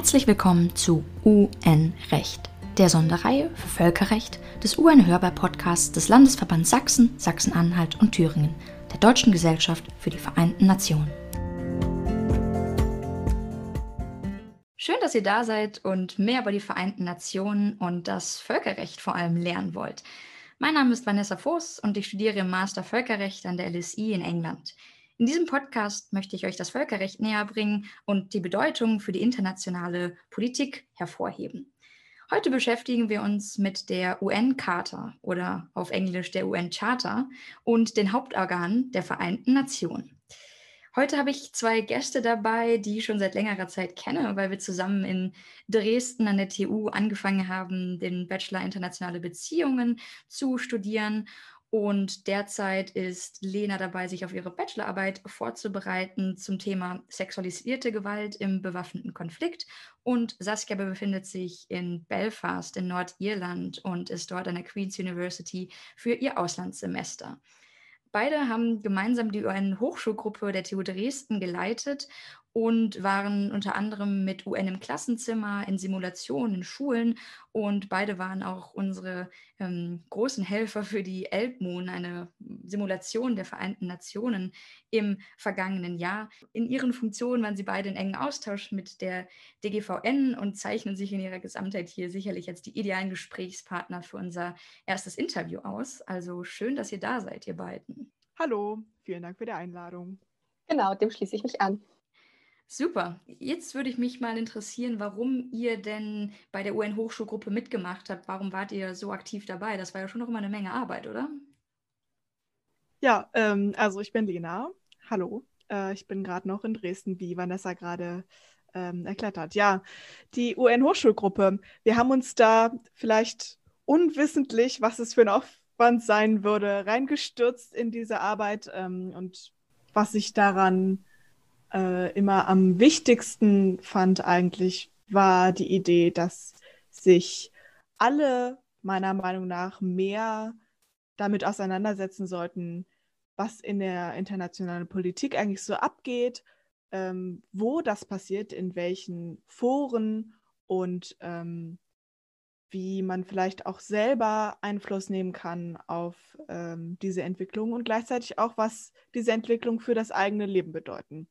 Herzlich willkommen zu UN-Recht, der Sonderreihe für Völkerrecht des UN-Hörbar-Podcasts des Landesverbands Sachsen, Sachsen-Anhalt und Thüringen, der Deutschen Gesellschaft für die Vereinten Nationen. Schön, dass ihr da seid und mehr über die Vereinten Nationen und das Völkerrecht vor allem lernen wollt. Mein Name ist Vanessa Voß und ich studiere im Master Völkerrecht an der LSI in England. In diesem Podcast möchte ich euch das Völkerrecht näher bringen und die Bedeutung für die internationale Politik hervorheben. Heute beschäftigen wir uns mit der UN-Charta oder auf Englisch der UN-Charta und den Hauptorganen der Vereinten Nationen. Heute habe ich zwei Gäste dabei, die ich schon seit längerer Zeit kenne, weil wir zusammen in Dresden an der TU angefangen haben, den Bachelor Internationale Beziehungen zu studieren und derzeit ist Lena dabei, sich auf ihre Bachelorarbeit vorzubereiten zum Thema sexualisierte Gewalt im bewaffneten Konflikt. Und Saskia befindet sich in Belfast in Nordirland und ist dort an der Queen's University für ihr Auslandssemester. Beide haben gemeinsam die UN-Hochschulgruppe der TU Dresden geleitet und waren unter anderem mit UN im Klassenzimmer, in Simulationen, in Schulen und beide waren auch unsere ähm, großen Helfer für die Elbmoon, eine Simulation der Vereinten Nationen im vergangenen Jahr. In ihren Funktionen waren sie beide in engen Austausch mit der DGVN und zeichnen sich in ihrer Gesamtheit hier sicherlich als die idealen Gesprächspartner für unser erstes Interview aus. Also schön, dass ihr da seid, ihr beiden. Hallo, vielen Dank für die Einladung. Genau, dem schließe ich mich an. Super. Jetzt würde ich mich mal interessieren, warum ihr denn bei der UN-Hochschulgruppe mitgemacht habt. Warum wart ihr so aktiv dabei? Das war ja schon noch immer eine Menge Arbeit, oder? Ja, ähm, also ich bin Lena. Hallo. Äh, ich bin gerade noch in Dresden, wie Vanessa gerade ähm, erklärt hat. Ja, die UN-Hochschulgruppe. Wir haben uns da vielleicht unwissentlich, was es für ein Aufwand sein würde, reingestürzt in diese Arbeit ähm, und was sich daran äh, immer am wichtigsten fand eigentlich, war die Idee, dass sich alle meiner Meinung nach mehr damit auseinandersetzen sollten, was in der internationalen Politik eigentlich so abgeht, ähm, wo das passiert, in welchen Foren und ähm, wie man vielleicht auch selber Einfluss nehmen kann auf ähm, diese Entwicklung und gleichzeitig auch, was diese Entwicklung für das eigene Leben bedeuten.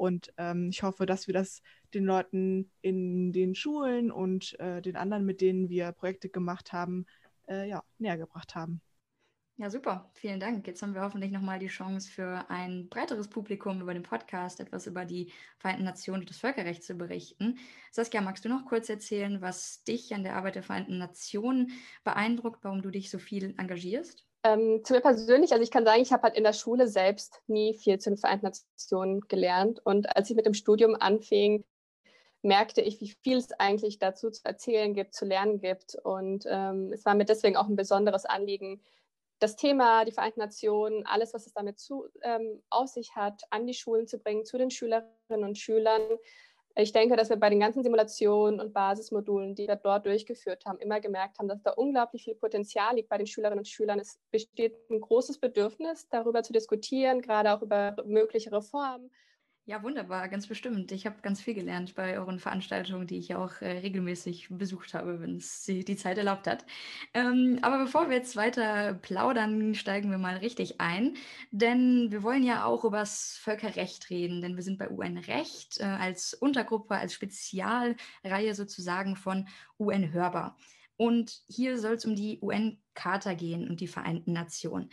Und ähm, ich hoffe, dass wir das den Leuten in den Schulen und äh, den anderen, mit denen wir Projekte gemacht haben, äh, ja, näher gebracht haben. Ja, super. Vielen Dank. Jetzt haben wir hoffentlich nochmal die Chance für ein breiteres Publikum über den Podcast etwas über die Vereinten Nationen und das Völkerrecht zu berichten. Saskia, magst du noch kurz erzählen, was dich an der Arbeit der Vereinten Nationen beeindruckt, warum du dich so viel engagierst? Ähm, zu mir persönlich, also ich kann sagen, ich habe halt in der Schule selbst nie viel zu den Vereinten Nationen gelernt. Und als ich mit dem Studium anfing, merkte ich, wie viel es eigentlich dazu zu erzählen gibt, zu lernen gibt. Und ähm, es war mir deswegen auch ein besonderes Anliegen, das Thema, die Vereinten Nationen, alles, was es damit zu, ähm, auf sich hat, an die Schulen zu bringen, zu den Schülerinnen und Schülern, ich denke, dass wir bei den ganzen Simulationen und Basismodulen, die wir dort durchgeführt haben, immer gemerkt haben, dass da unglaublich viel Potenzial liegt bei den Schülerinnen und Schülern. Es besteht ein großes Bedürfnis, darüber zu diskutieren, gerade auch über mögliche Reformen. Ja, wunderbar, ganz bestimmt. Ich habe ganz viel gelernt bei euren Veranstaltungen, die ich auch äh, regelmäßig besucht habe, wenn es die Zeit erlaubt hat. Ähm, aber bevor wir jetzt weiter plaudern, steigen wir mal richtig ein, denn wir wollen ja auch über das Völkerrecht reden, denn wir sind bei UN-Recht äh, als Untergruppe, als Spezialreihe sozusagen von UN hörbar. Und hier soll es um die UN-Charta gehen und die Vereinten Nationen.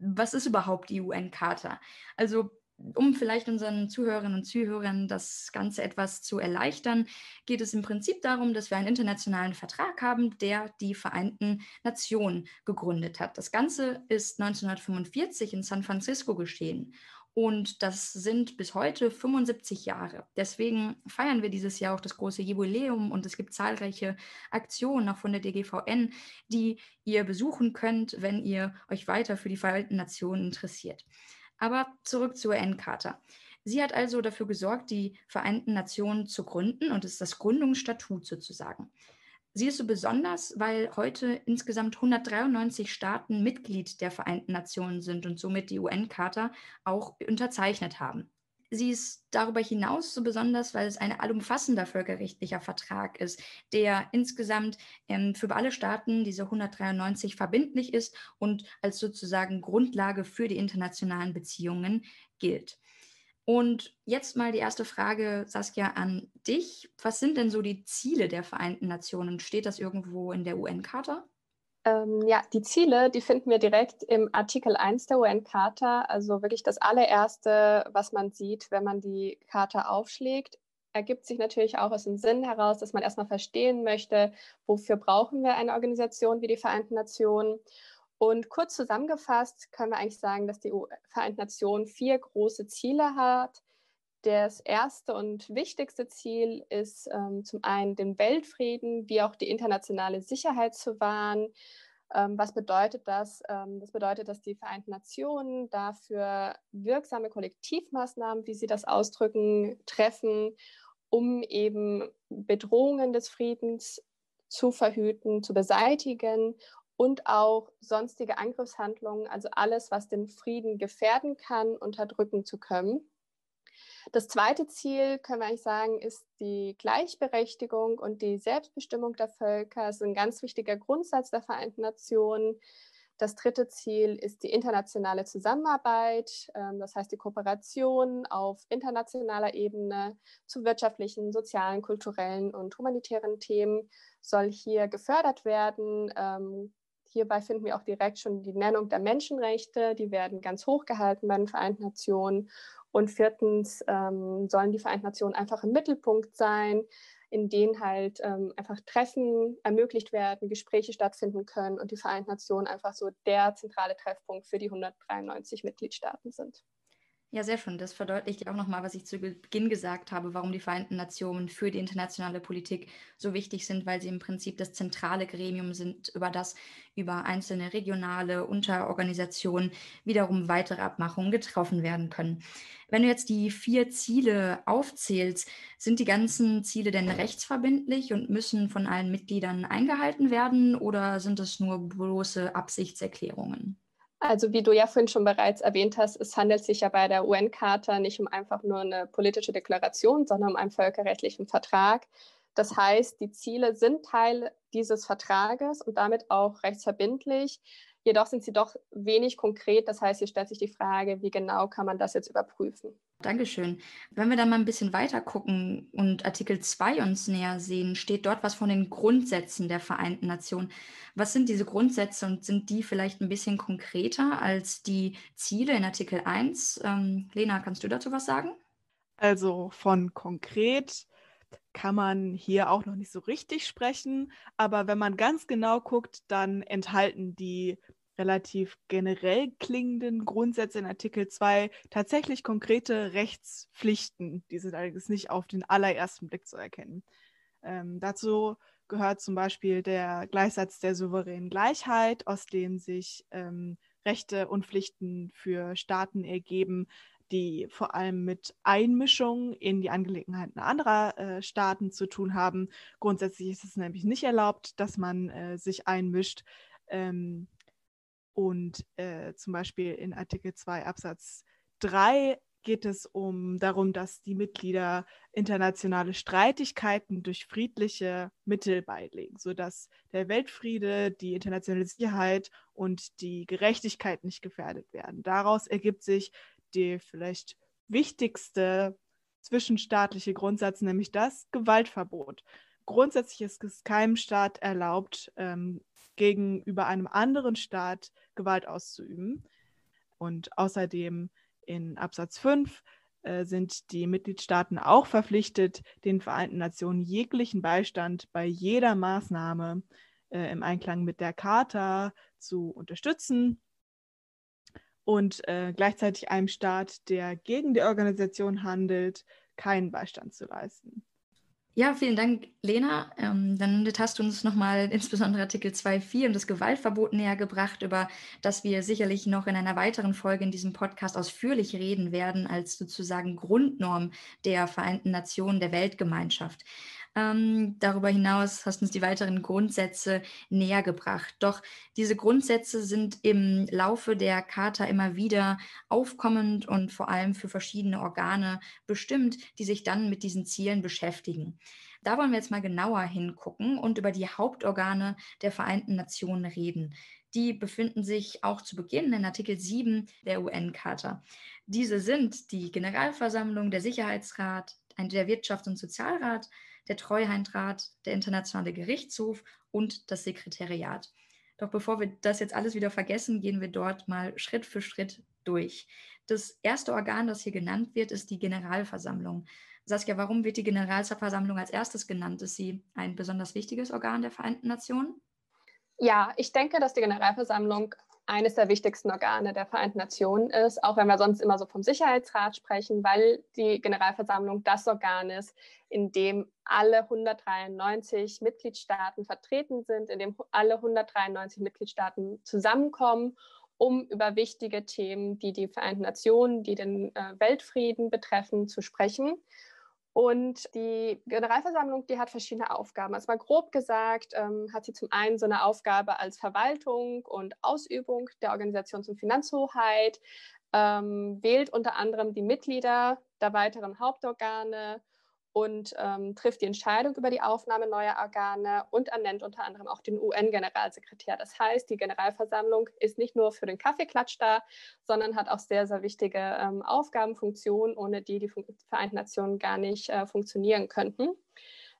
Was ist überhaupt die UN-Charta? Also um vielleicht unseren Zuhörerinnen und Zuhörern das Ganze etwas zu erleichtern, geht es im Prinzip darum, dass wir einen internationalen Vertrag haben, der die Vereinten Nationen gegründet hat. Das Ganze ist 1945 in San Francisco geschehen. Und das sind bis heute 75 Jahre. Deswegen feiern wir dieses Jahr auch das große Jubiläum und es gibt zahlreiche Aktionen auch von der DGVN, die ihr besuchen könnt, wenn ihr euch weiter für die Vereinten Nationen interessiert. Aber zurück zur UN-Charta. Sie hat also dafür gesorgt, die Vereinten Nationen zu gründen und ist das Gründungsstatut sozusagen. Sie ist so besonders, weil heute insgesamt 193 Staaten Mitglied der Vereinten Nationen sind und somit die UN-Charta auch unterzeichnet haben. Sie ist darüber hinaus so besonders, weil es ein allumfassender völkerrechtlicher Vertrag ist, der insgesamt ähm, für alle Staaten, diese 193, verbindlich ist und als sozusagen Grundlage für die internationalen Beziehungen gilt. Und jetzt mal die erste Frage, Saskia, an dich. Was sind denn so die Ziele der Vereinten Nationen? Steht das irgendwo in der UN-Charta? Ähm, ja, die Ziele, die finden wir direkt im Artikel 1 der UN-Charta. Also wirklich das allererste, was man sieht, wenn man die Charta aufschlägt, ergibt sich natürlich auch aus dem Sinn heraus, dass man erstmal verstehen möchte, wofür brauchen wir eine Organisation wie die Vereinten Nationen. Und kurz zusammengefasst können wir eigentlich sagen, dass die Vereinten Nationen vier große Ziele hat. Das erste und wichtigste Ziel ist ähm, zum einen den Weltfrieden wie auch die internationale Sicherheit zu wahren. Ähm, was bedeutet das? Ähm, das bedeutet, dass die Vereinten Nationen dafür wirksame Kollektivmaßnahmen, wie sie das ausdrücken, treffen, um eben Bedrohungen des Friedens zu verhüten, zu beseitigen und auch sonstige Angriffshandlungen, also alles, was den Frieden gefährden kann, unterdrücken zu können. Das zweite Ziel, können wir eigentlich sagen, ist die Gleichberechtigung und die Selbstbestimmung der Völker. Das ist ein ganz wichtiger Grundsatz der Vereinten Nationen. Das dritte Ziel ist die internationale Zusammenarbeit, ähm, das heißt die Kooperation auf internationaler Ebene zu wirtschaftlichen, sozialen, kulturellen und humanitären Themen soll hier gefördert werden. Ähm, hierbei finden wir auch direkt schon die Nennung der Menschenrechte, die werden ganz hoch gehalten bei den Vereinten Nationen. Und viertens ähm, sollen die Vereinten Nationen einfach im Mittelpunkt sein, in denen halt ähm, einfach Treffen ermöglicht werden, Gespräche stattfinden können und die Vereinten Nationen einfach so der zentrale Treffpunkt für die 193 Mitgliedstaaten sind. Ja, sehr schön. Das verdeutlicht ja auch nochmal, was ich zu Beginn gesagt habe, warum die Vereinten Nationen für die internationale Politik so wichtig sind, weil sie im Prinzip das zentrale Gremium sind, über das über einzelne regionale Unterorganisationen wiederum weitere Abmachungen getroffen werden können. Wenn du jetzt die vier Ziele aufzählst, sind die ganzen Ziele denn rechtsverbindlich und müssen von allen Mitgliedern eingehalten werden oder sind es nur bloße Absichtserklärungen? Also wie du ja vorhin schon bereits erwähnt hast, es handelt sich ja bei der UN-Charta nicht um einfach nur eine politische Deklaration, sondern um einen völkerrechtlichen Vertrag. Das heißt, die Ziele sind Teil dieses Vertrages und damit auch rechtsverbindlich. Jedoch sind sie doch wenig konkret. Das heißt, hier stellt sich die Frage, wie genau kann man das jetzt überprüfen? Dankeschön. Wenn wir dann mal ein bisschen weiter gucken und Artikel 2 uns näher sehen, steht dort was von den Grundsätzen der Vereinten Nationen. Was sind diese Grundsätze und sind die vielleicht ein bisschen konkreter als die Ziele in Artikel 1? Ähm, Lena, kannst du dazu was sagen? Also von konkret kann man hier auch noch nicht so richtig sprechen, aber wenn man ganz genau guckt, dann enthalten die relativ generell klingenden Grundsätze in Artikel 2 tatsächlich konkrete Rechtspflichten. Die sind allerdings nicht auf den allerersten Blick zu erkennen. Ähm, dazu gehört zum Beispiel der Gleichsatz der souveränen Gleichheit, aus dem sich ähm, Rechte und Pflichten für Staaten ergeben, die vor allem mit Einmischung in die Angelegenheiten anderer äh, Staaten zu tun haben. Grundsätzlich ist es nämlich nicht erlaubt, dass man äh, sich einmischt. Ähm, und äh, zum Beispiel in Artikel 2 Absatz 3 geht es um darum, dass die Mitglieder internationale Streitigkeiten durch friedliche Mittel beilegen, sodass der Weltfriede, die internationale Sicherheit und die Gerechtigkeit nicht gefährdet werden. Daraus ergibt sich der vielleicht wichtigste zwischenstaatliche Grundsatz, nämlich das Gewaltverbot. Grundsätzlich ist es keinem Staat erlaubt, ähm, gegenüber einem anderen Staat Gewalt auszuüben. Und außerdem in Absatz 5 äh, sind die Mitgliedstaaten auch verpflichtet, den Vereinten Nationen jeglichen Beistand bei jeder Maßnahme äh, im Einklang mit der Charta zu unterstützen und äh, gleichzeitig einem Staat, der gegen die Organisation handelt, keinen Beistand zu leisten. Ja, vielen Dank, Lena. Ähm, dann hast du uns nochmal insbesondere Artikel 2.4 und das Gewaltverbot näher gebracht, über das wir sicherlich noch in einer weiteren Folge in diesem Podcast ausführlich reden werden, als sozusagen Grundnorm der Vereinten Nationen der Weltgemeinschaft. Ähm, darüber hinaus hast du uns die weiteren Grundsätze näher gebracht. Doch diese Grundsätze sind im Laufe der Charta immer wieder aufkommend und vor allem für verschiedene Organe bestimmt, die sich dann mit diesen Zielen beschäftigen. Da wollen wir jetzt mal genauer hingucken und über die Hauptorgane der Vereinten Nationen reden. Die befinden sich auch zu Beginn in Artikel 7 der UN-Charta. Diese sind die Generalversammlung, der Sicherheitsrat, der Wirtschafts- und Sozialrat, der Treuhandrat, der Internationale Gerichtshof und das Sekretariat. Doch bevor wir das jetzt alles wieder vergessen, gehen wir dort mal Schritt für Schritt durch. Das erste Organ, das hier genannt wird, ist die Generalversammlung. Saskia, warum wird die Generalversammlung als erstes genannt? Ist sie ein besonders wichtiges Organ der Vereinten Nationen? Ja, ich denke, dass die Generalversammlung eines der wichtigsten Organe der Vereinten Nationen ist, auch wenn wir sonst immer so vom Sicherheitsrat sprechen, weil die Generalversammlung das Organ ist, in dem alle 193 Mitgliedstaaten vertreten sind, in dem alle 193 Mitgliedstaaten zusammenkommen, um über wichtige Themen, die die Vereinten Nationen, die den äh, Weltfrieden betreffen, zu sprechen. Und die Generalversammlung, die hat verschiedene Aufgaben. Also mal grob gesagt, ähm, hat sie zum einen so eine Aufgabe als Verwaltung und Ausübung der Organisations- und Finanzhoheit, ähm, wählt unter anderem die Mitglieder der weiteren Hauptorgane und ähm, trifft die Entscheidung über die Aufnahme neuer Organe und ernennt unter anderem auch den UN-Generalsekretär. Das heißt, die Generalversammlung ist nicht nur für den Kaffeeklatsch da, sondern hat auch sehr, sehr wichtige ähm, Aufgaben, Funktionen, ohne die die Vereinten Nationen gar nicht äh, funktionieren könnten.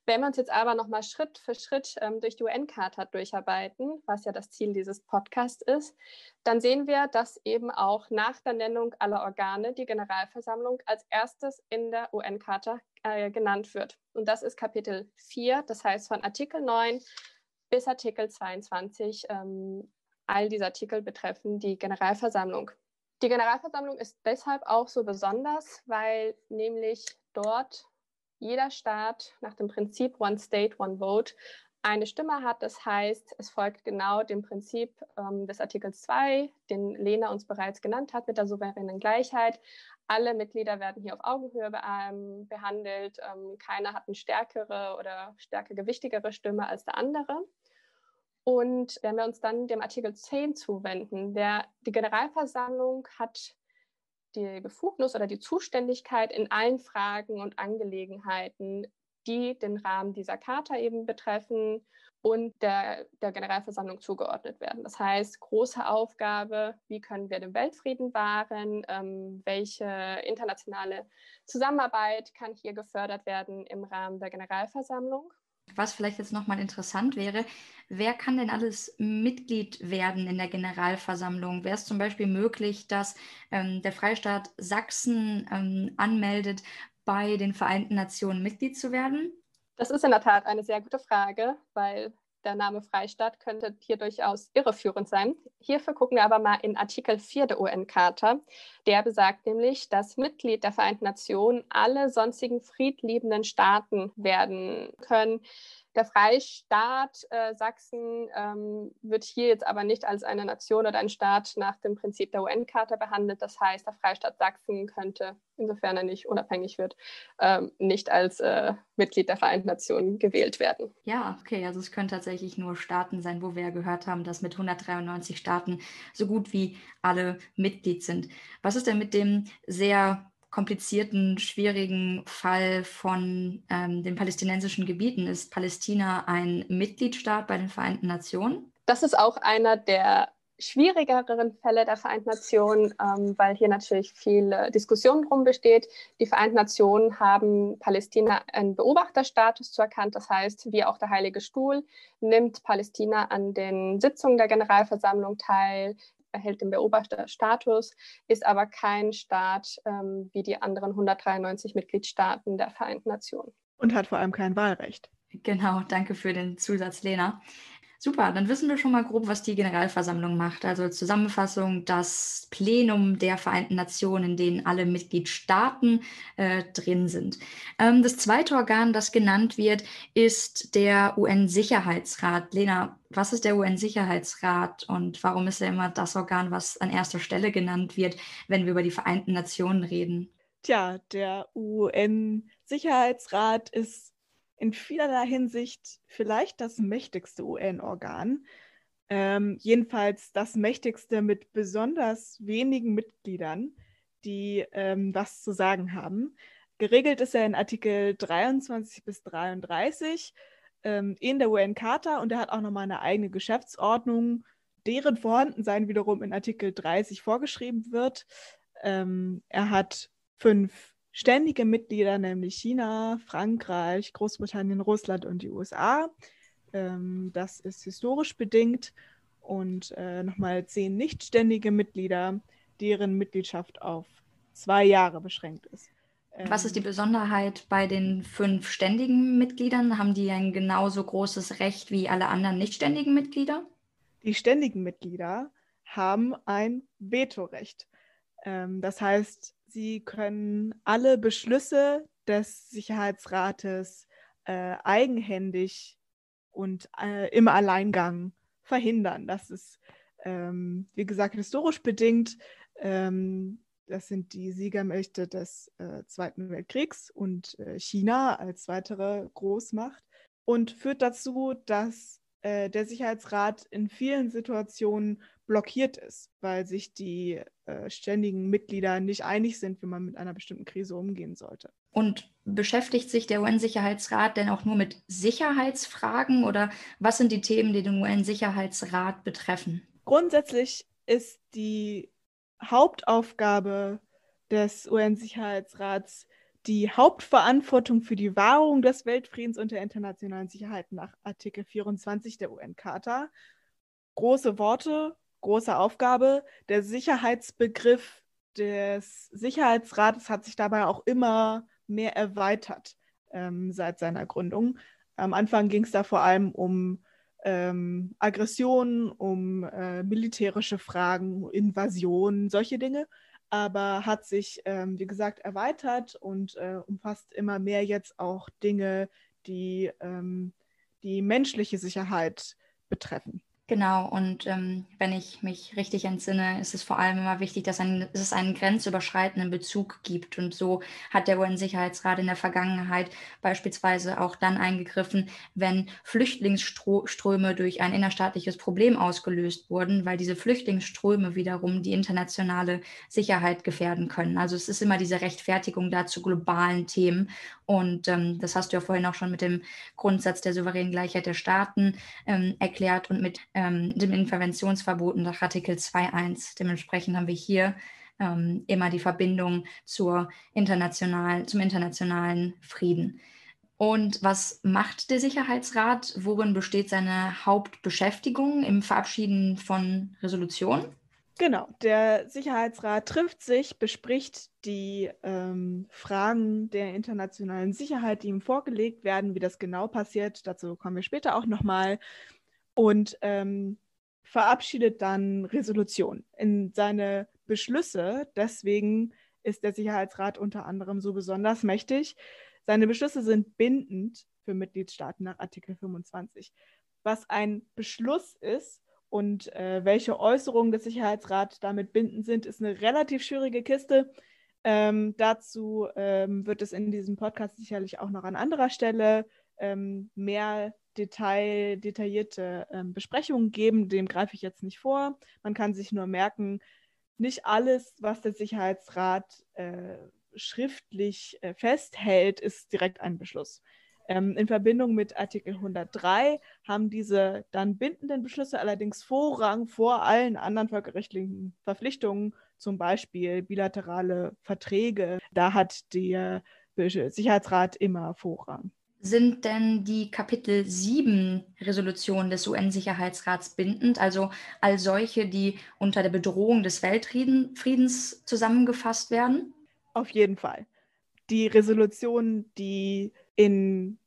Wenn wir uns jetzt aber nochmal Schritt für Schritt ähm, durch die UN-Charta durcharbeiten, was ja das Ziel dieses Podcasts ist, dann sehen wir, dass eben auch nach der Nennung aller Organe die Generalversammlung als erstes in der UN-Charta äh, genannt wird. Und das ist Kapitel 4, das heißt von Artikel 9 bis Artikel 22. Ähm, all diese Artikel betreffen die Generalversammlung. Die Generalversammlung ist deshalb auch so besonders, weil nämlich dort jeder Staat nach dem Prinzip One State, One Vote eine Stimme hat. Das heißt, es folgt genau dem Prinzip ähm, des Artikels 2, den Lena uns bereits genannt hat, mit der souveränen Gleichheit. Alle Mitglieder werden hier auf Augenhöhe be ähm, behandelt. Ähm, keiner hat eine stärkere oder stärker gewichtigere Stimme als der andere. Und wenn wir uns dann dem Artikel 10 zuwenden, der, die Generalversammlung hat die Befugnis oder die Zuständigkeit in allen Fragen und Angelegenheiten, die den Rahmen dieser Charta eben betreffen und der, der Generalversammlung zugeordnet werden. Das heißt, große Aufgabe, wie können wir den Weltfrieden wahren, ähm, welche internationale Zusammenarbeit kann hier gefördert werden im Rahmen der Generalversammlung. Was vielleicht jetzt nochmal interessant wäre, wer kann denn alles Mitglied werden in der Generalversammlung? Wäre es zum Beispiel möglich, dass ähm, der Freistaat Sachsen ähm, anmeldet, bei den Vereinten Nationen Mitglied zu werden? Das ist in der Tat eine sehr gute Frage, weil der Name Freistaat könnte hier durchaus irreführend sein. Hierfür gucken wir aber mal in Artikel 4 der UN-Charta. Der besagt nämlich, dass Mitglied der Vereinten Nationen alle sonstigen friedliebenden Staaten werden können. Der Freistaat äh, Sachsen ähm, wird hier jetzt aber nicht als eine Nation oder ein Staat nach dem Prinzip der UN-Charta behandelt. Das heißt, der Freistaat Sachsen könnte, insofern er nicht unabhängig wird, ähm, nicht als äh, Mitglied der Vereinten Nationen gewählt werden. Ja, okay, also es können tatsächlich nur Staaten sein, wo wir ja gehört haben, dass mit 193 Staaten so gut wie alle Mitglied sind. Was ist denn mit dem sehr komplizierten, schwierigen Fall von ähm, den palästinensischen Gebieten. Ist Palästina ein Mitgliedstaat bei den Vereinten Nationen? Das ist auch einer der schwierigeren Fälle der Vereinten Nationen, ähm, weil hier natürlich viel Diskussion drum besteht. Die Vereinten Nationen haben Palästina einen Beobachterstatus zuerkannt. Das heißt, wie auch der Heilige Stuhl nimmt Palästina an den Sitzungen der Generalversammlung teil, erhält den Beobachterstatus, ist aber kein Staat ähm, wie die anderen 193 Mitgliedstaaten der Vereinten Nationen. Und hat vor allem kein Wahlrecht. Genau, danke für den Zusatz, Lena. Super, dann wissen wir schon mal grob, was die Generalversammlung macht. Also Zusammenfassung, das Plenum der Vereinten Nationen, in denen alle Mitgliedstaaten äh, drin sind. Ähm, das zweite Organ, das genannt wird, ist der UN-Sicherheitsrat. Lena, was ist der UN-Sicherheitsrat und warum ist er immer das Organ, was an erster Stelle genannt wird, wenn wir über die Vereinten Nationen reden? Tja, der UN-Sicherheitsrat ist in vielerlei Hinsicht vielleicht das mächtigste UN-Organ. Ähm, jedenfalls das mächtigste mit besonders wenigen Mitgliedern, die ähm, was zu sagen haben. Geregelt ist er in Artikel 23 bis 33 ähm, in der UN-Charta und er hat auch nochmal eine eigene Geschäftsordnung, deren Vorhandensein wiederum in Artikel 30 vorgeschrieben wird. Ähm, er hat fünf ständige Mitglieder, nämlich China, Frankreich, Großbritannien, Russland und die USA. Ähm, das ist historisch bedingt. Und äh, nochmal zehn nichtständige Mitglieder, deren Mitgliedschaft auf zwei Jahre beschränkt ist. Was ist die ähm, Besonderheit bei den fünf ständigen Mitgliedern? Haben die ein genauso großes Recht wie alle anderen nichtständigen Mitglieder? Die ständigen Mitglieder haben ein Vetorecht. Ähm, das heißt, sie können alle Beschlüsse des Sicherheitsrates äh, eigenhändig und äh, im Alleingang verhindern. Das ist, ähm, wie gesagt, historisch bedingt. Ähm, das sind die Siegermächte des äh, Zweiten Weltkriegs und äh, China als weitere Großmacht und führt dazu, dass äh, der Sicherheitsrat in vielen Situationen blockiert ist, weil sich die äh, ständigen Mitglieder nicht einig sind, wie man mit einer bestimmten Krise umgehen sollte. Und beschäftigt sich der UN-Sicherheitsrat denn auch nur mit Sicherheitsfragen oder was sind die Themen, die den UN-Sicherheitsrat betreffen? Grundsätzlich ist die Hauptaufgabe des UN-Sicherheitsrats die Hauptverantwortung für die Wahrung des Weltfriedens und der internationalen Sicherheit nach Artikel 24 der UN-Charta. Große Worte, große Aufgabe. Der Sicherheitsbegriff des Sicherheitsrates hat sich dabei auch immer mehr erweitert ähm, seit seiner Gründung. Am Anfang ging es da vor allem um ähm, Aggressionen, um äh, militärische Fragen, Invasionen, solche Dinge, aber hat sich, ähm, wie gesagt, erweitert und äh, umfasst immer mehr jetzt auch Dinge, die ähm, die menschliche Sicherheit betreffen. Genau, und ähm, wenn ich mich richtig entsinne, ist es vor allem immer wichtig, dass, ein, dass es einen grenzüberschreitenden Bezug gibt. Und so hat der UN-Sicherheitsrat in der Vergangenheit beispielsweise auch dann eingegriffen, wenn Flüchtlingsströme durch ein innerstaatliches Problem ausgelöst wurden, weil diese Flüchtlingsströme wiederum die internationale Sicherheit gefährden können. Also es ist immer diese Rechtfertigung da zu globalen Themen. Und ähm, das hast du ja vorhin auch schon mit dem Grundsatz der souveränen Gleichheit der Staaten ähm, erklärt und mit ähm, dem Interventionsverbot nach Artikel 2.1. Dementsprechend haben wir hier ähm, immer die Verbindung zur international, zum internationalen Frieden. Und was macht der Sicherheitsrat? Worin besteht seine Hauptbeschäftigung im Verabschieden von Resolutionen? Genau, der Sicherheitsrat trifft sich, bespricht die ähm, Fragen der internationalen Sicherheit, die ihm vorgelegt werden, wie das genau passiert. Dazu kommen wir später auch nochmal. Und ähm, verabschiedet dann Resolutionen in seine Beschlüsse. Deswegen ist der Sicherheitsrat unter anderem so besonders mächtig. Seine Beschlüsse sind bindend für Mitgliedstaaten nach Artikel 25. Was ein Beschluss ist, und äh, welche Äußerungen des Sicherheitsrats damit bindend sind, ist eine relativ schwierige Kiste. Ähm, dazu ähm, wird es in diesem Podcast sicherlich auch noch an anderer Stelle ähm, mehr Detail, detaillierte ähm, Besprechungen geben. Dem greife ich jetzt nicht vor. Man kann sich nur merken, nicht alles, was der Sicherheitsrat äh, schriftlich äh, festhält, ist direkt ein Beschluss. Ähm, in Verbindung mit Artikel 103 haben diese dann bindenden Beschlüsse allerdings Vorrang vor allen anderen völkerrechtlichen Verpflichtungen, zum Beispiel bilaterale Verträge. Da hat der Sicherheitsrat immer Vorrang. Sind denn die Kapitel 7 Resolutionen des UN-Sicherheitsrats bindend, also all solche, die unter der Bedrohung des Weltfriedens zusammengefasst werden? Auf jeden Fall. Die Resolutionen, die in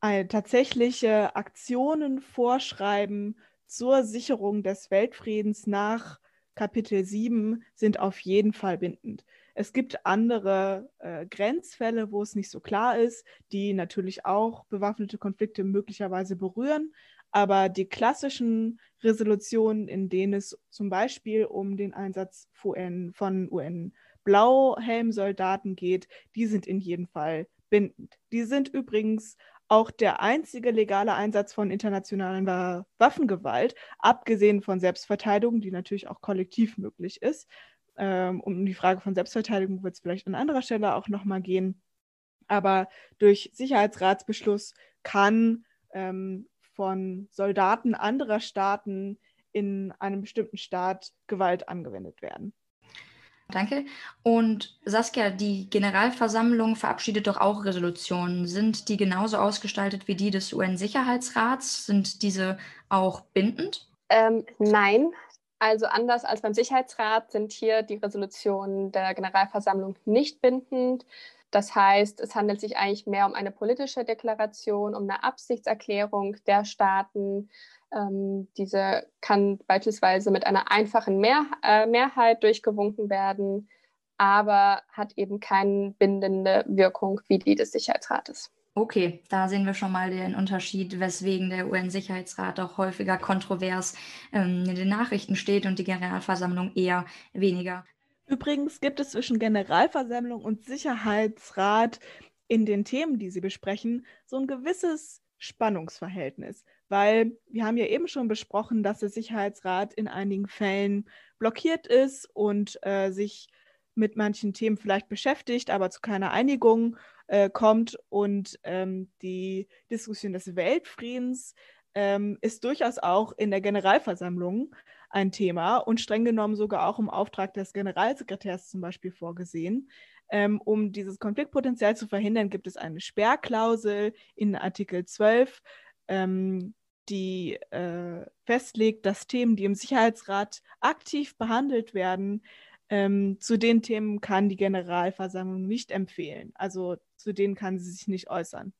eine tatsächliche Aktionen vorschreiben zur Sicherung des Weltfriedens nach Kapitel 7 sind auf jeden Fall bindend. Es gibt andere äh, Grenzfälle, wo es nicht so klar ist, die natürlich auch bewaffnete Konflikte möglicherweise berühren. Aber die klassischen Resolutionen, in denen es zum Beispiel um den Einsatz von UN-Blauhelmsoldaten geht, die sind in jedem Fall bindend. Die sind übrigens auch der einzige legale Einsatz von internationaler Waffengewalt, abgesehen von Selbstverteidigung, die natürlich auch kollektiv möglich ist. Ähm, um die Frage von Selbstverteidigung wird es vielleicht an anderer Stelle auch nochmal gehen. Aber durch Sicherheitsratsbeschluss kann ähm, von Soldaten anderer Staaten in einem bestimmten Staat Gewalt angewendet werden. Danke. Und Saskia, die Generalversammlung verabschiedet doch auch Resolutionen. Sind die genauso ausgestaltet wie die des UN-Sicherheitsrats? Sind diese auch bindend? Ähm, nein. Also anders als beim Sicherheitsrat sind hier die Resolutionen der Generalversammlung nicht bindend. Das heißt, es handelt sich eigentlich mehr um eine politische Deklaration, um eine Absichtserklärung der Staaten, ähm, diese kann beispielsweise mit einer einfachen Mehr äh, Mehrheit durchgewunken werden, aber hat eben keine bindende Wirkung wie die des Sicherheitsrates. Okay, da sehen wir schon mal den Unterschied, weswegen der UN-Sicherheitsrat auch häufiger kontrovers ähm, in den Nachrichten steht und die Generalversammlung eher weniger. Übrigens gibt es zwischen Generalversammlung und Sicherheitsrat in den Themen, die sie besprechen, so ein gewisses Spannungsverhältnis weil wir haben ja eben schon besprochen, dass der Sicherheitsrat in einigen Fällen blockiert ist und äh, sich mit manchen Themen vielleicht beschäftigt, aber zu keiner Einigung äh, kommt. Und ähm, die Diskussion des Weltfriedens ähm, ist durchaus auch in der Generalversammlung ein Thema und streng genommen sogar auch im Auftrag des Generalsekretärs zum Beispiel vorgesehen. Ähm, um dieses Konfliktpotenzial zu verhindern, gibt es eine Sperrklausel in Artikel 12, ähm, die äh, festlegt, dass Themen, die im Sicherheitsrat aktiv behandelt werden, ähm, zu den Themen kann die Generalversammlung nicht empfehlen. Also zu denen kann sie sich nicht äußern.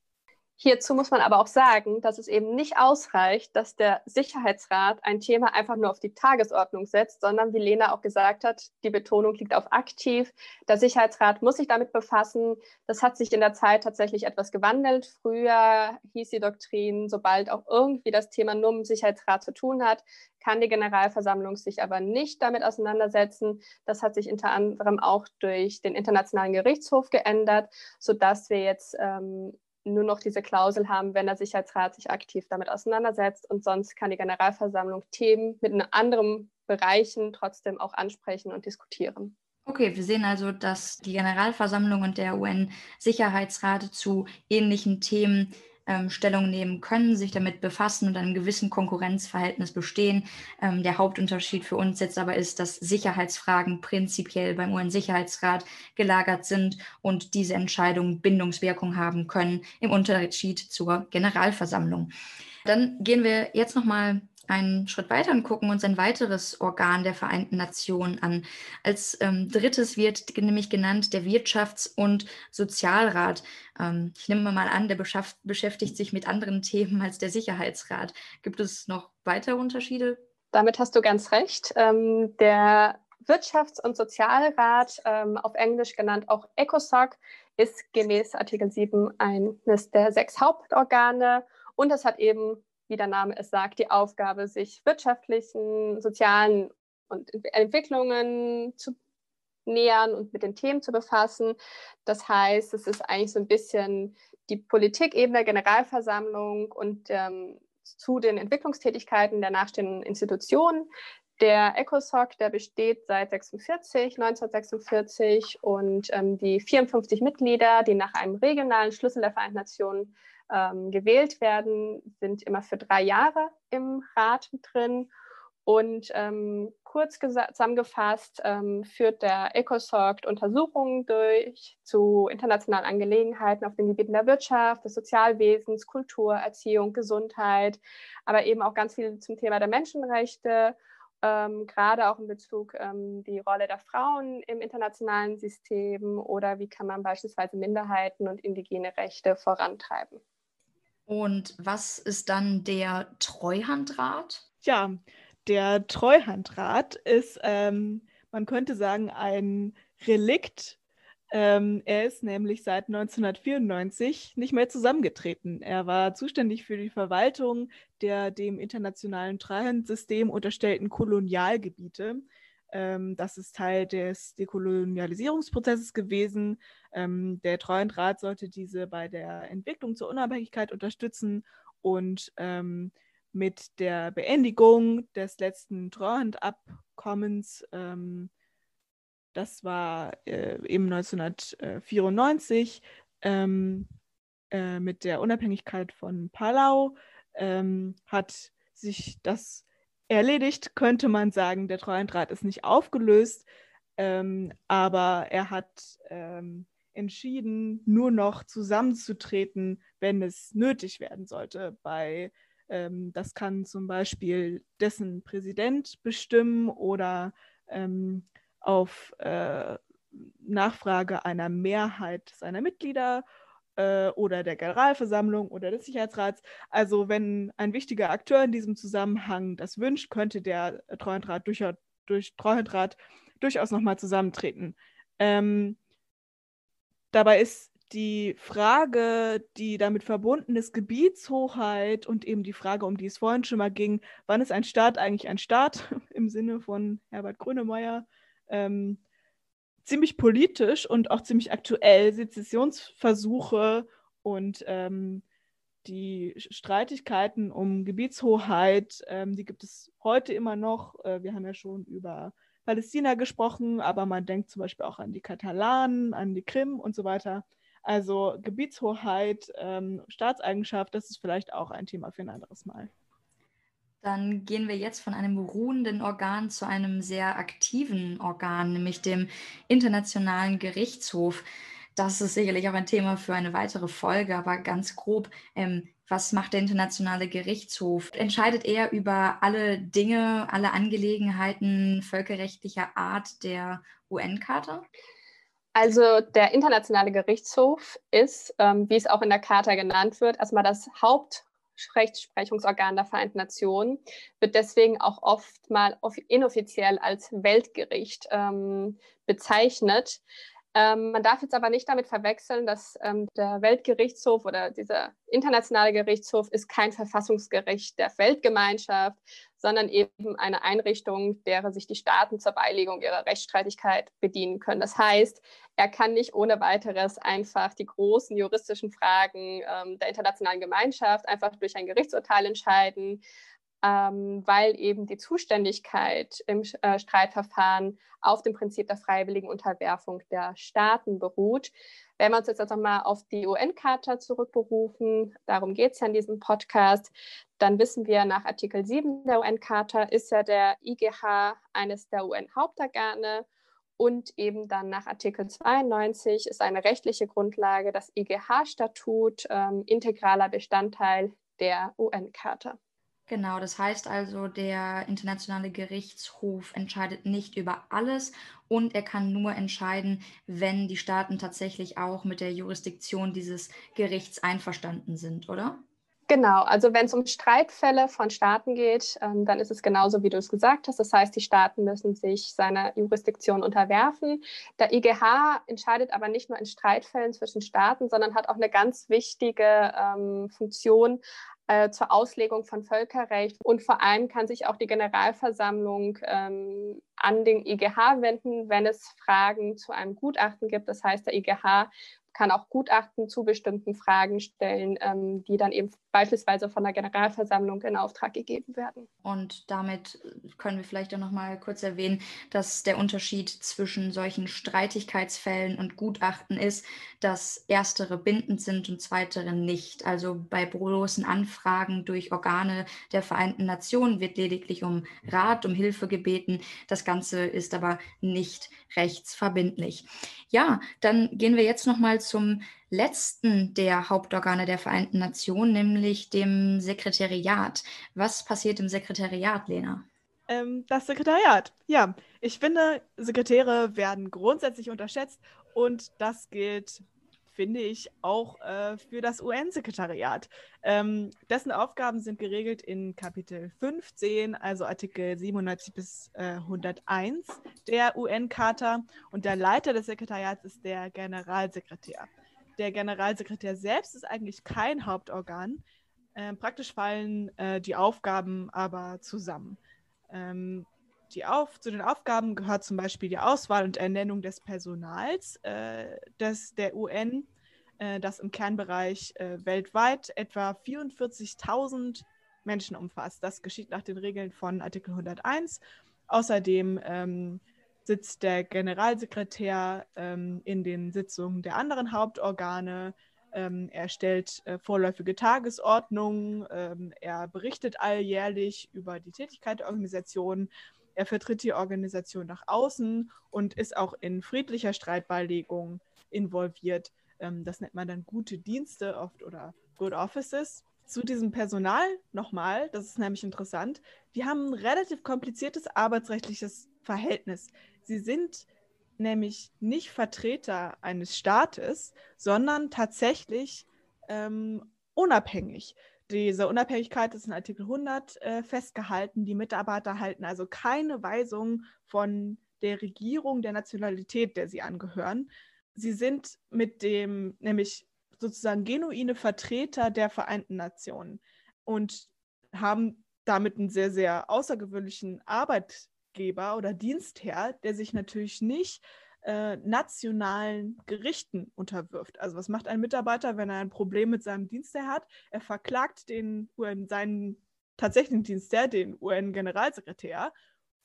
Hierzu muss man aber auch sagen, dass es eben nicht ausreicht, dass der Sicherheitsrat ein Thema einfach nur auf die Tagesordnung setzt, sondern wie Lena auch gesagt hat, die Betonung liegt auf aktiv. Der Sicherheitsrat muss sich damit befassen. Das hat sich in der Zeit tatsächlich etwas gewandelt. Früher hieß die Doktrin, sobald auch irgendwie das Thema nur mit dem Sicherheitsrat zu tun hat, kann die Generalversammlung sich aber nicht damit auseinandersetzen. Das hat sich unter anderem auch durch den Internationalen Gerichtshof geändert, sodass wir jetzt ähm, nur noch diese Klausel haben, wenn der Sicherheitsrat sich aktiv damit auseinandersetzt. Und sonst kann die Generalversammlung Themen mit anderen Bereichen trotzdem auch ansprechen und diskutieren. Okay, wir sehen also, dass die Generalversammlung und der UN-Sicherheitsrat zu ähnlichen Themen ähm, Stellung nehmen können, sich damit befassen und einem gewissen Konkurrenzverhältnis bestehen. Ähm, der Hauptunterschied für uns jetzt aber ist, dass Sicherheitsfragen prinzipiell beim UN-Sicherheitsrat gelagert sind und diese Entscheidungen Bindungswirkung haben können, im Unterschied zur Generalversammlung. Dann gehen wir jetzt nochmal einen Schritt weiter und gucken uns ein weiteres Organ der Vereinten Nationen an. Als ähm, drittes wird nämlich genannt der Wirtschafts- und Sozialrat. Ähm, ich nehme mal an, der beschäftigt sich mit anderen Themen als der Sicherheitsrat. Gibt es noch weitere Unterschiede? Damit hast du ganz recht. Ähm, der Wirtschafts- und Sozialrat, ähm, auf Englisch genannt auch ECOSOC, ist gemäß Artikel 7 eines der sechs Hauptorgane und es hat eben wie der Name es sagt, die Aufgabe, sich wirtschaftlichen, sozialen und Entwicklungen zu nähern und mit den Themen zu befassen. Das heißt, es ist eigentlich so ein bisschen die Politikebene der Generalversammlung und ähm, zu den Entwicklungstätigkeiten der nachstehenden Institutionen. Der ECOSOC, der besteht seit 46, 1946 und ähm, die 54 Mitglieder, die nach einem regionalen Schlüssel der Vereinten Nationen ähm, gewählt werden, sind immer für drei Jahre im Rat drin. Und ähm, kurz zusammengefasst ähm, führt der ECOSOC Untersuchungen durch zu internationalen Angelegenheiten auf den Gebieten der Wirtschaft, des Sozialwesens, Kultur, Erziehung, Gesundheit, aber eben auch ganz viel zum Thema der Menschenrechte, ähm, gerade auch in Bezug ähm, die Rolle der Frauen im internationalen System oder wie kann man beispielsweise Minderheiten und indigene Rechte vorantreiben. Und was ist dann der Treuhandrat? Ja, der Treuhandrat ist, ähm, man könnte sagen, ein Relikt. Ähm, er ist nämlich seit 1994 nicht mehr zusammengetreten. Er war zuständig für die Verwaltung der dem internationalen Treuhandsystem unterstellten Kolonialgebiete. Ähm, das ist Teil des Dekolonialisierungsprozesses gewesen. Ähm, der Treuhandrat sollte diese bei der Entwicklung zur Unabhängigkeit unterstützen und ähm, mit der Beendigung des letzten Treuhandabkommens, ähm, das war äh, eben 1994, ähm, äh, mit der Unabhängigkeit von Palau, ähm, hat sich das erledigt, könnte man sagen. Der Treuhandrat ist nicht aufgelöst, ähm, aber er hat ähm, entschieden, nur noch zusammenzutreten, wenn es nötig werden sollte. Bei, ähm, das kann zum Beispiel dessen Präsident bestimmen oder ähm, auf äh, Nachfrage einer Mehrheit seiner Mitglieder äh, oder der Generalversammlung oder des Sicherheitsrats. Also wenn ein wichtiger Akteur in diesem Zusammenhang das wünscht, könnte der Treuhandrat durch, durch Treuhandrat durchaus nochmal zusammentreten. Ähm, dabei ist die Frage, die damit verbunden ist, Gebietshoheit und eben die Frage, um die es vorhin schon mal ging, wann ist ein Staat eigentlich ein Staat im Sinne von Herbert Grönemeyer, ähm, ziemlich politisch und auch ziemlich aktuell. Sezessionsversuche und ähm, die Streitigkeiten um Gebietshoheit, ähm, die gibt es heute immer noch. Äh, wir haben ja schon über Palästina gesprochen, aber man denkt zum Beispiel auch an die Katalanen, an die Krim und so weiter. Also Gebietshoheit, ähm, Staatseigenschaft, das ist vielleicht auch ein Thema für ein anderes Mal. Dann gehen wir jetzt von einem ruhenden Organ zu einem sehr aktiven Organ, nämlich dem Internationalen Gerichtshof. Das ist sicherlich auch ein Thema für eine weitere Folge, aber ganz grob, ähm, was macht der Internationale Gerichtshof? Entscheidet er über alle Dinge, alle Angelegenheiten völkerrechtlicher Art der UN-Charta? Also der Internationale Gerichtshof ist, ähm, wie es auch in der Charta genannt wird, erstmal das Haupt- Rechtsprechungsorgan der Vereinten Nationen, wird deswegen auch oft mal inoffiziell als Weltgericht ähm, bezeichnet. Ähm, man darf jetzt aber nicht damit verwechseln, dass ähm, der Weltgerichtshof oder dieser internationale Gerichtshof ist kein Verfassungsgericht der Weltgemeinschaft, sondern eben eine Einrichtung, derer sich die Staaten zur Beilegung ihrer Rechtsstreitigkeit bedienen können. Das heißt, er kann nicht ohne weiteres einfach die großen juristischen Fragen ähm, der internationalen Gemeinschaft einfach durch ein Gerichtsurteil entscheiden, ähm, weil eben die Zuständigkeit im äh, Streitverfahren auf dem Prinzip der freiwilligen Unterwerfung der Staaten beruht. Wenn wir uns jetzt also mal auf die UN-Charta zurückberufen, darum geht es ja in diesem Podcast, dann wissen wir, nach Artikel 7 der UN-Charta ist ja der IGH eines der UN-Hauptorgane und eben dann nach Artikel 92 ist eine rechtliche Grundlage das IGH-Statut ähm, integraler Bestandteil der UN-Charta. Genau, das heißt also, der Internationale Gerichtshof entscheidet nicht über alles und er kann nur entscheiden, wenn die Staaten tatsächlich auch mit der Jurisdiktion dieses Gerichts einverstanden sind, oder? Genau, also wenn es um Streitfälle von Staaten geht, ähm, dann ist es genauso, wie du es gesagt hast. Das heißt, die Staaten müssen sich seiner Jurisdiktion unterwerfen. Der IGH entscheidet aber nicht nur in Streitfällen zwischen Staaten, sondern hat auch eine ganz wichtige ähm, Funktion äh, zur Auslegung von Völkerrecht. Und vor allem kann sich auch die Generalversammlung ähm, an den IGH wenden, wenn es Fragen zu einem Gutachten gibt. Das heißt, der IGH kann auch Gutachten zu bestimmten Fragen stellen, ähm, die dann eben beispielsweise von der Generalversammlung in Auftrag gegeben werden. Und damit können wir vielleicht auch noch mal kurz erwähnen, dass der Unterschied zwischen solchen Streitigkeitsfällen und Gutachten ist, dass erstere bindend sind und zweitere nicht. Also bei bloßen Anfragen durch Organe der Vereinten Nationen wird lediglich um Rat, um Hilfe gebeten. Das Ganze ist aber nicht rechtsverbindlich. Ja, dann gehen wir jetzt noch mal zum letzten der Hauptorgane der Vereinten Nationen, nämlich dem Sekretariat. Was passiert im Sekretariat, Lena? Ähm, das Sekretariat, ja. Ich finde, Sekretäre werden grundsätzlich unterschätzt und das gilt, finde ich, auch äh, für das UN-Sekretariat. Ähm, dessen Aufgaben sind geregelt in Kapitel 15, also Artikel 97 bis äh, 101 der UN-Charta und der Leiter des Sekretariats ist der Generalsekretär der Generalsekretär selbst ist eigentlich kein Hauptorgan. Ähm, praktisch fallen äh, die Aufgaben aber zusammen. Ähm, die auf, zu den Aufgaben gehört zum Beispiel die Auswahl und Ernennung des Personals äh, des, der UN, äh, das im Kernbereich äh, weltweit etwa 44.000 Menschen umfasst. Das geschieht nach den Regeln von Artikel 101. Außerdem ähm, sitzt der Generalsekretär ähm, in den Sitzungen der anderen Hauptorgane. Ähm, er stellt äh, vorläufige Tagesordnungen. Ähm, er berichtet alljährlich über die Tätigkeit der Organisation. Er vertritt die Organisation nach außen und ist auch in friedlicher Streitbeilegung involviert. Ähm, das nennt man dann gute Dienste oft oder Good Offices. Zu diesem Personal nochmal, das ist nämlich interessant, die haben ein relativ kompliziertes arbeitsrechtliches Verhältnis. Sie sind nämlich nicht Vertreter eines Staates, sondern tatsächlich ähm, unabhängig. Diese Unabhängigkeit ist in Artikel 100 äh, festgehalten. Die Mitarbeiter halten also keine Weisung von der Regierung der Nationalität, der sie angehören. Sie sind mit dem, nämlich sozusagen genuine Vertreter der Vereinten Nationen und haben damit einen sehr, sehr außergewöhnlichen Arbeit, Gesetzgeber oder Dienstherr, der sich natürlich nicht äh, nationalen Gerichten unterwirft. Also was macht ein Mitarbeiter, wenn er ein Problem mit seinem Dienstherr hat? Er verklagt den UN, seinen tatsächlichen Dienstherr, den UN-Generalsekretär,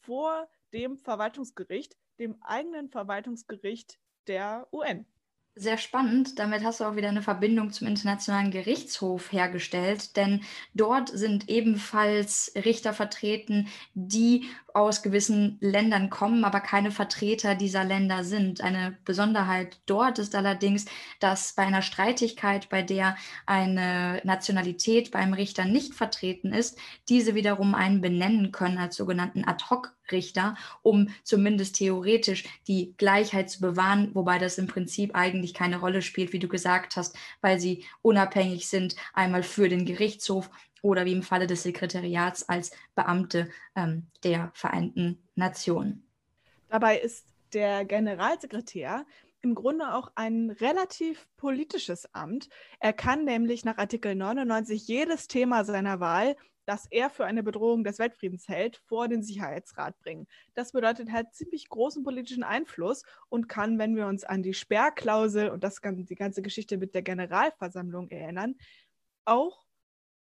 vor dem Verwaltungsgericht, dem eigenen Verwaltungsgericht der UN. Sehr spannend. Damit hast du auch wieder eine Verbindung zum Internationalen Gerichtshof hergestellt, denn dort sind ebenfalls Richter vertreten, die aus gewissen Ländern kommen, aber keine Vertreter dieser Länder sind. Eine Besonderheit dort ist allerdings, dass bei einer Streitigkeit, bei der eine Nationalität beim Richter nicht vertreten ist, diese wiederum einen benennen können als sogenannten Ad-hoc-Richter, um zumindest theoretisch die Gleichheit zu bewahren, wobei das im Prinzip eigentlich keine Rolle spielt, wie du gesagt hast, weil sie unabhängig sind, einmal für den Gerichtshof oder wie im Falle des Sekretariats als Beamte ähm, der Vereinten Nationen. Dabei ist der Generalsekretär im Grunde auch ein relativ politisches Amt. Er kann nämlich nach Artikel 99 jedes Thema seiner Wahl, das er für eine Bedrohung des Weltfriedens hält, vor den Sicherheitsrat bringen. Das bedeutet, er hat ziemlich großen politischen Einfluss und kann, wenn wir uns an die Sperrklausel und das, die ganze Geschichte mit der Generalversammlung erinnern, auch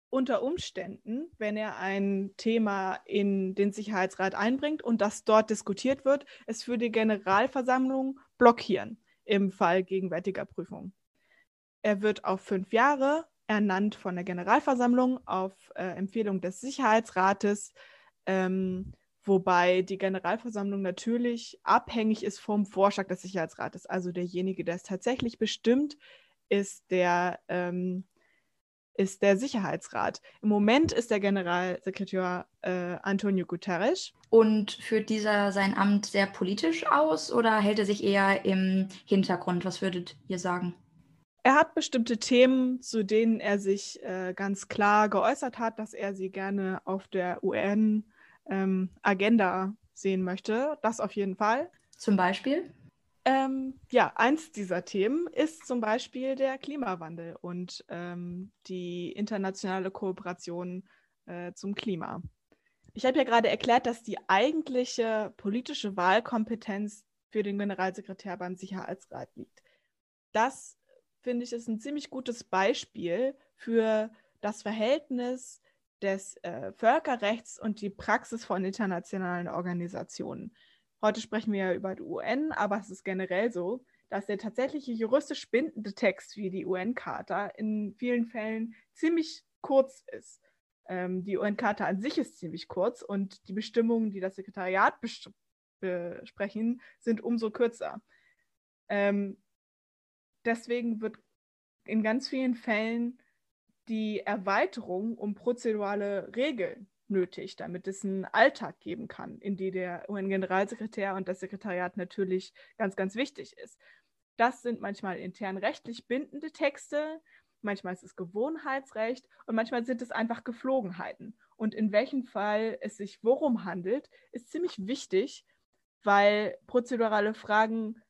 unter Umständen, wenn er ein Thema in den Sicherheitsrat einbringt und das dort diskutiert wird, es für die Generalversammlung blockieren im Fall gegenwärtiger Prüfung. Er wird auf fünf Jahre ernannt von der Generalversammlung auf äh, Empfehlung des Sicherheitsrates, ähm, wobei die Generalversammlung natürlich abhängig ist vom Vorschlag des Sicherheitsrates. Also derjenige, der es tatsächlich bestimmt, ist der ähm, ist der Sicherheitsrat. Im Moment ist der Generalsekretär äh, Antonio Guterres. Und führt dieser sein Amt sehr politisch aus oder hält er sich eher im Hintergrund? Was würdet ihr sagen? Er hat bestimmte Themen, zu denen er sich äh, ganz klar geäußert hat, dass er sie gerne auf der UN-Agenda ähm, sehen möchte. Das auf jeden Fall. Zum Beispiel? Ähm, ja, eins dieser Themen ist zum Beispiel der Klimawandel und ähm, die internationale Kooperation äh, zum Klima. Ich habe ja gerade erklärt, dass die eigentliche politische Wahlkompetenz für den Generalsekretär beim Sicherheitsrat liegt. Das, finde ich, ist ein ziemlich gutes Beispiel für das Verhältnis des äh, Völkerrechts und die Praxis von internationalen Organisationen. Heute sprechen wir ja über die UN, aber es ist generell so, dass der tatsächliche juristisch bindende Text wie die UN-Charta in vielen Fällen ziemlich kurz ist. Ähm, die UN-Charta an sich ist ziemlich kurz und die Bestimmungen, die das Sekretariat bes besprechen, sind umso kürzer. Ähm, deswegen wird in ganz vielen Fällen die Erweiterung um prozedurale Regeln nötig, damit es einen Alltag geben kann, in dem der UN-Generalsekretär und das Sekretariat natürlich ganz, ganz wichtig ist. Das sind manchmal intern rechtlich bindende Texte, manchmal ist es Gewohnheitsrecht und manchmal sind es einfach Geflogenheiten. Und in welchem Fall es sich worum handelt, ist ziemlich wichtig, weil prozedurale Fragen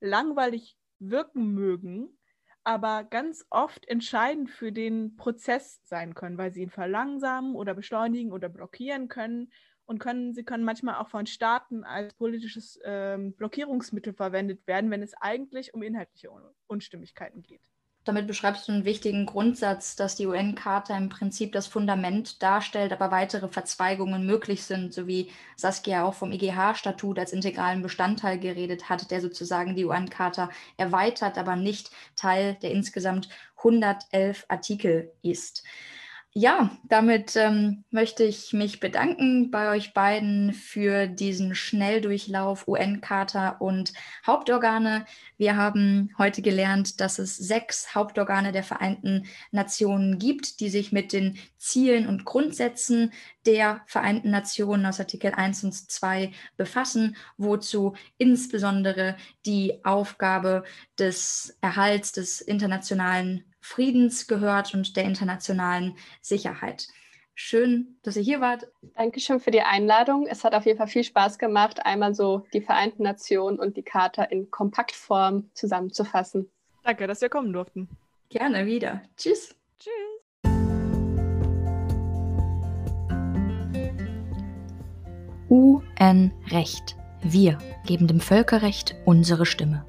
langweilig wirken mögen, aber ganz oft entscheidend für den Prozess sein können, weil sie ihn verlangsamen oder beschleunigen oder blockieren können. und können, sie können manchmal auch von Staaten als politisches ähm, Blockierungsmittel verwendet werden, wenn es eigentlich um inhaltliche Un Unstimmigkeiten geht. Damit beschreibst du einen wichtigen Grundsatz, dass die UN-Charta im Prinzip das Fundament darstellt, aber weitere Verzweigungen möglich sind, so wie Saskia auch vom IGH-Statut als integralen Bestandteil geredet hat, der sozusagen die UN-Charta erweitert, aber nicht Teil der insgesamt 111 Artikel ist. Ja, damit ähm, möchte ich mich bedanken bei euch beiden für diesen Schnelldurchlauf UN-Charta und Hauptorgane. Wir haben heute gelernt, dass es sechs Hauptorgane der Vereinten Nationen gibt, die sich mit den Zielen und Grundsätzen der Vereinten Nationen aus Artikel 1 und 2 befassen, wozu insbesondere die Aufgabe des Erhalts des internationalen Friedens gehört und der internationalen Sicherheit. Schön, dass ihr hier wart. Dankeschön für die Einladung. Es hat auf jeden Fall viel Spaß gemacht, einmal so die Vereinten Nationen und die Charta in Kompaktform zusammenzufassen. Danke, dass wir kommen durften. Gerne wieder. Tschüss. Tschüss. UN-Recht. Wir geben dem Völkerrecht unsere Stimme.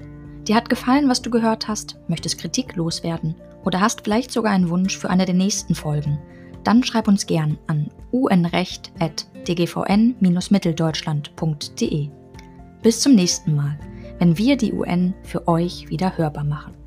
Dir hat gefallen, was du gehört hast, möchtest Kritik loswerden oder hast vielleicht sogar einen Wunsch für eine der nächsten Folgen, dann schreib uns gern an unrecht.dgvn-mitteldeutschland.de. Bis zum nächsten Mal, wenn wir die UN für euch wieder hörbar machen.